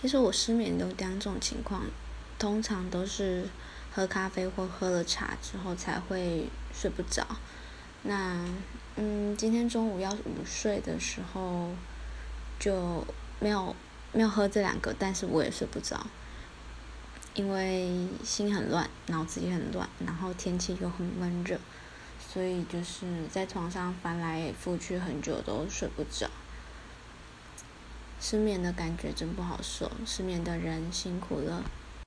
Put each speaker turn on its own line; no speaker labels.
其实我失眠有两种情况，通常都是喝咖啡或喝了茶之后才会睡不着。那嗯，今天中午要午睡的时候就没有没有喝这两个，但是我也睡不着，因为心很乱，脑子也很乱，然后天气又很闷热，所以就是在床上翻来覆去很久都睡不着。失眠的感觉真不好受，失眠的人辛苦了。